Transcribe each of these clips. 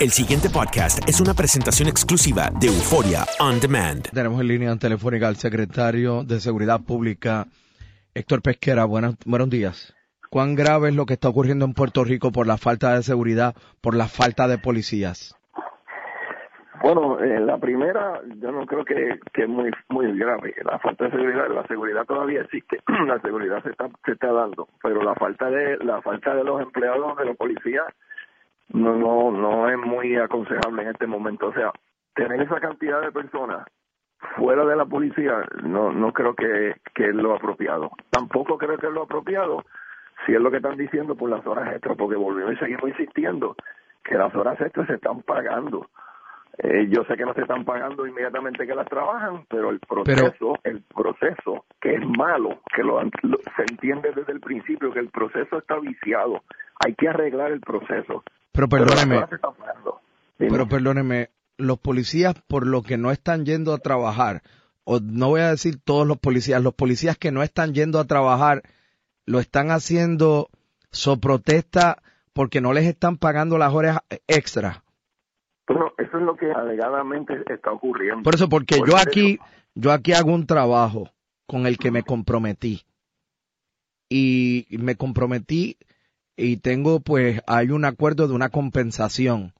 El siguiente podcast es una presentación exclusiva de Euforia On Demand. Tenemos en línea telefónica al secretario de Seguridad Pública, Héctor Pesquera. Buenos, buenos días. ¿Cuán grave es lo que está ocurriendo en Puerto Rico por la falta de seguridad, por la falta de policías? Bueno, eh, la primera, yo no creo que, que es muy muy grave. La falta de seguridad, la seguridad todavía existe, la seguridad se está se está dando, pero la falta de la falta de los empleados de los policías no no no es muy aconsejable en este momento. O sea, tener esa cantidad de personas fuera de la policía no no creo que, que es lo apropiado. Tampoco creo que es lo apropiado si es lo que están diciendo por las horas extras, porque volvemos y seguimos insistiendo que las horas extras se están pagando. Eh, yo sé que no se están pagando inmediatamente que las trabajan, pero el proceso, el proceso que es malo, que lo, lo- se entiende desde el principio que el proceso está viciado, hay que arreglar el proceso. Pero Pero perdóneme, pero perdóneme, los policías por lo que no están yendo a trabajar, o no voy a decir todos los policías, los policías que no están yendo a trabajar, lo están haciendo so protesta porque no les están pagando las horas extra. Bueno, eso es lo que alegadamente está ocurriendo. Por eso, porque Por yo eso- aquí, yo aquí hago un trabajo con el que me comprometí. Y me comprometí y tengo, pues, hay un acuerdo de una compensación.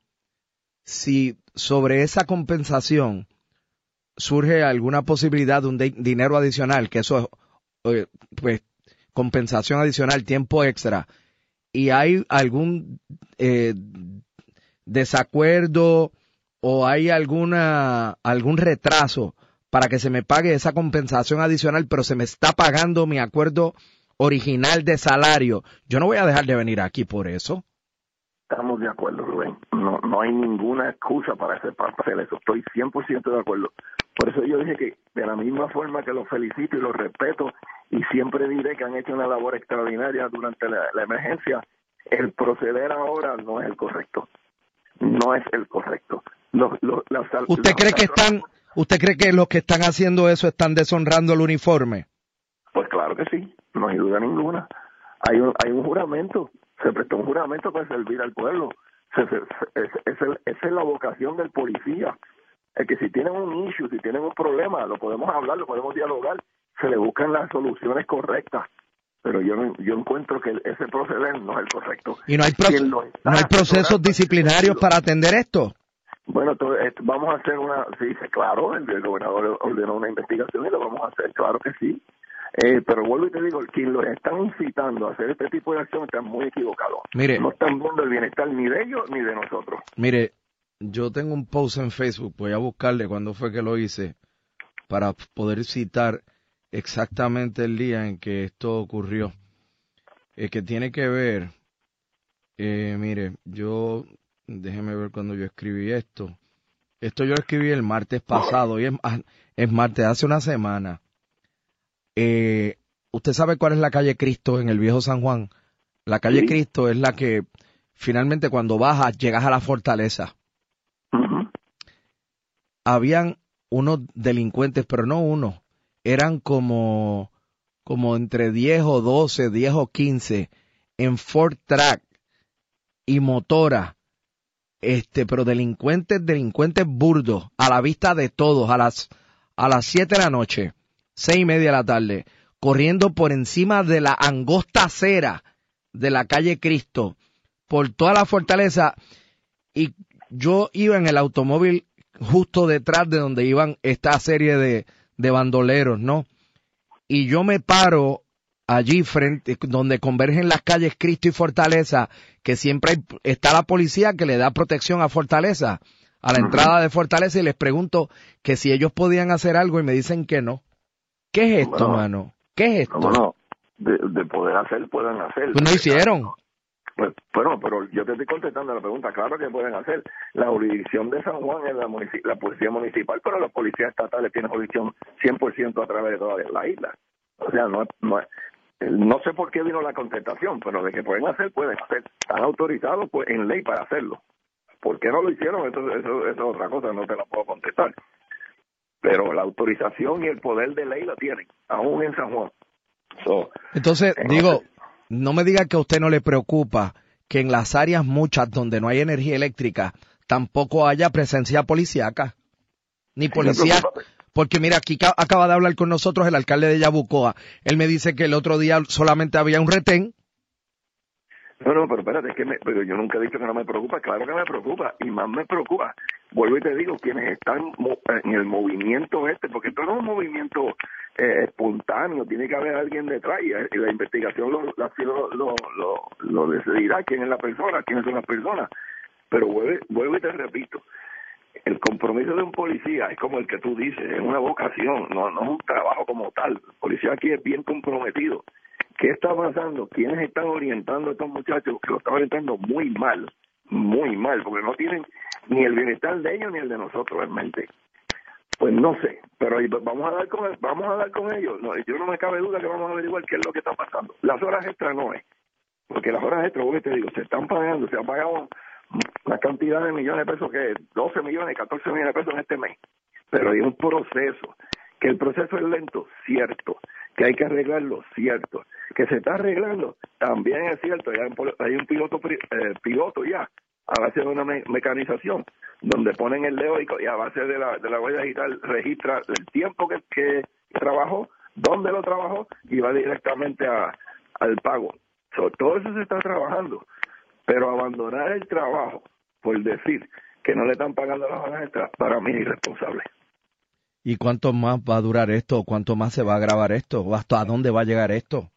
Si sobre esa compensación surge alguna posibilidad de un di- dinero adicional, que eso es, eh, pues, compensación adicional, tiempo extra, y hay algún eh, desacuerdo o hay alguna algún retraso para que se me pague esa compensación adicional, pero se me está pagando mi acuerdo original de salario, yo no voy a dejar de venir aquí por eso. Estamos de acuerdo, Rubén. No, no hay ninguna excusa para hacer, para hacer eso. Estoy 100% de acuerdo. Por eso yo dije que de la misma forma que los felicito y los respeto y siempre diré que han hecho una labor extraordinaria durante la, la emergencia, el proceder ahora no es el correcto. No es el correcto. Los- los- las- ¿Usted las- cree que están, usted cree que los que están haciendo eso están deshonrando el uniforme? Pues claro que sí, no hay duda ninguna. Hay un, hay un juramento, se prestó un juramento para servir al pueblo. Se- esa es la vocación del policía. Es que si tienen un issue, si tienen un problema, lo podemos hablar, lo podemos dialogar, se le buscan las soluciones correctas. Pero yo yo encuentro que ese proceder no es el correcto. Y no hay, no hay procesos disciplinarios para atender esto. bueno, entonces, eh, vamos a hacer una, sí, claro, el, el gobernador ordenó una investigación y lo vamos a hacer, claro que sí. Eh, pero vuelvo y te digo, quien los están incitando a hacer este tipo de acción están muy equivocados. Mire. No están viendo el bienestar ni de ellos ni de nosotros. Mire, yo tengo un post en Facebook, voy a buscarle cuándo fue que lo hice para poder citar exactamente el día en que esto ocurrió. Eh, que tiene que ver, eh, mire, yo déjeme ver cuando yo escribí esto. Esto yo lo escribí el martes pasado, y es, ah, es martes, hace una semana. Eh, ¿Usted sabe cuál es la calle Cristo en el viejo San Juan? La calle Cristo es la que finalmente cuando bajas llegas a la fortaleza. Habían unos delincuentes, pero no uno, eran como, como entre 10 o 12, 10 o 15 en Ford Track y motora, este, pero delincuentes, delincuentes burdos, a la vista de todos, a las, a las 7 de la noche, seis y media de la tarde, corriendo por encima de la angosta acera de la calle Cristo, por toda la fortaleza, y yo iba en el automóvil justo detrás de donde iban esta serie de, de bandoleros, ¿no? Y yo me paro allí frente, donde convergen las calles Cristo y Fortaleza, que siempre está la policía que le da protección a Fortaleza, a la entrada de Fortaleza, y les pregunto que si ellos podían hacer algo y me dicen que no. ¿Qué es esto, mano? ¿Qué es esto? No, de, de, poder hacer, pueden hacer. Pues no hicieron. Pues, bueno, pero yo te estoy contestando la pregunta. Claro que pueden hacer. La jurisdicción de San Juan es la, la policía municipal, pero los policías estatales tienen jurisdicción 100% a través de toda la isla. O sea, no, no, no sé por qué vino la contestación, pero de que pueden hacer, pueden hacer. Están autorizados pues, en ley para hacerlo. ¿Por qué no lo hicieron? Eso, eso, eso es otra cosa, no te la puedo contestar. Pero la autorización y el poder de ley la tienen, aún en San Juan. Entonces, digo, no me diga que a usted no le preocupa que en las áreas muchas donde no hay energía eléctrica tampoco haya presencia policíaca, ni policía. Porque mira, aquí acaba de hablar con nosotros el alcalde de Yabucoa. Él me dice que el otro día solamente había un retén. No, no, pero espérate, es que pero yo nunca he dicho que no me preocupa. Claro que me preocupa y más me preocupa vuelvo y te digo, quienes están en el movimiento este, porque esto no es un movimiento eh, espontáneo, tiene que haber alguien detrás y, la investigación lo, lo, lo, lo, decidirá quién es la persona, quiénes son las personas. Pero vuelvo, vuelvo y te repito, el compromiso de un policía es como el que tú dices, es una vocación, no, no es un trabajo como tal. El policía aquí es bien comprometido. ¿Qué está pasando? ¿Quiénes están orientando a estos muchachos que lo están orientando muy mal? Muy mal, porque no tienen ni el bienestar de ellos ni el de nosotros realmente. Pues no sé, pero vamos a dar con vamos a dar con ellos. No, yo no me cabe duda que vamos a averiguar qué es lo que está pasando. Las horas extras no es, porque las horas extras, te digo, se están pagando, se han pagado una cantidad de millones de pesos que 12 millones, 14 millones de pesos en este mes. Pero hay un proceso, que el proceso es lento, cierto, que hay que arreglarlo, cierto, que se está arreglando, también es cierto, un, hay un piloto eh, piloto ya a base de una mecanización, donde ponen el dedo y, a base de la, de la huella digital registra el tiempo que, trabajó, dónde lo trabajó y va directamente al pago. todo eso se está trabajando, pero abandonar el trabajo por decir que no le están pagando las horas para mí es irresponsable. ¿Y cuánto más va a durar esto? ¿Cuánto más se va a grabar esto? ¿Hasta dónde va a llegar esto?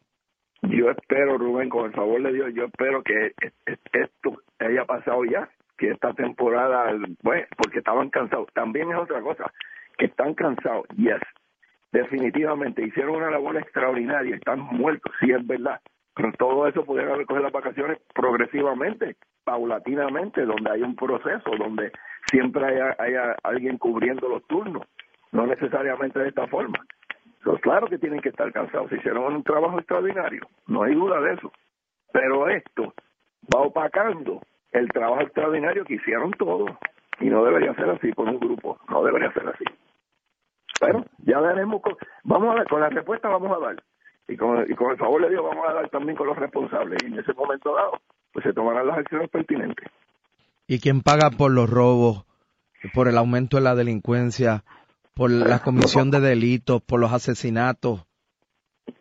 Yo espero, Rubén, con el favor de Dios, yo espero que esto haya pasado ya, que esta temporada, bueno, porque estaban cansados. También es otra cosa, que están cansados, yes, definitivamente, hicieron una labor extraordinaria, están muertos, sí es verdad, pero todo eso pudieron cogido las vacaciones progresivamente, paulatinamente, donde hay un proceso, donde siempre haya, haya alguien cubriendo los turnos, no necesariamente de esta forma. Claro que tienen que estar cansados, hicieron un trabajo extraordinario, no hay duda de eso. Pero esto va opacando el trabajo extraordinario que hicieron todos. Y no debería ser así con un grupo, no debería ser así. Bueno, ya veremos, con, vamos a ver, con la respuesta vamos a dar. Y con, y con el favor de Dios vamos a dar también con los responsables. Y en ese momento dado, pues se tomarán las acciones pertinentes. ¿Y quién paga por los robos, por el aumento de la delincuencia, por la comisión de delitos, por los asesinatos?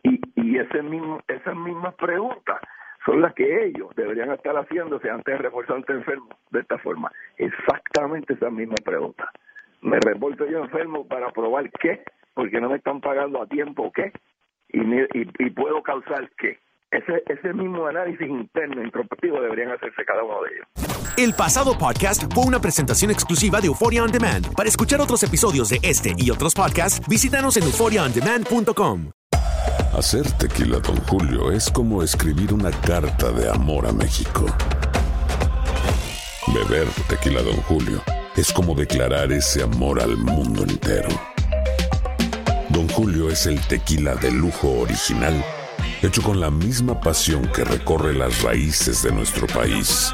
Y, y ese mismo, esas mismas preguntas son las que ellos deberían estar haciéndose antes de reportarse enfermo de esta forma. Exactamente esa misma pregunta. ¿Me reporto yo enfermo para probar qué? Porque no me están pagando a tiempo qué? Y, y, puedo causar qué? Ese, ese mismo análisis interno, introspectivo, deberían hacerse cada uno de ellos. El pasado podcast fue una presentación exclusiva de Euphoria On Demand. Para escuchar otros episodios de este y otros podcasts, visítanos en euphoriaondemand.com. Hacer tequila, don Julio, es como escribir una carta de amor a México. Beber tequila, Don Julio, es como declarar ese amor al mundo entero. Don Julio es el tequila de lujo original, hecho con la misma pasión que recorre las raíces de nuestro país.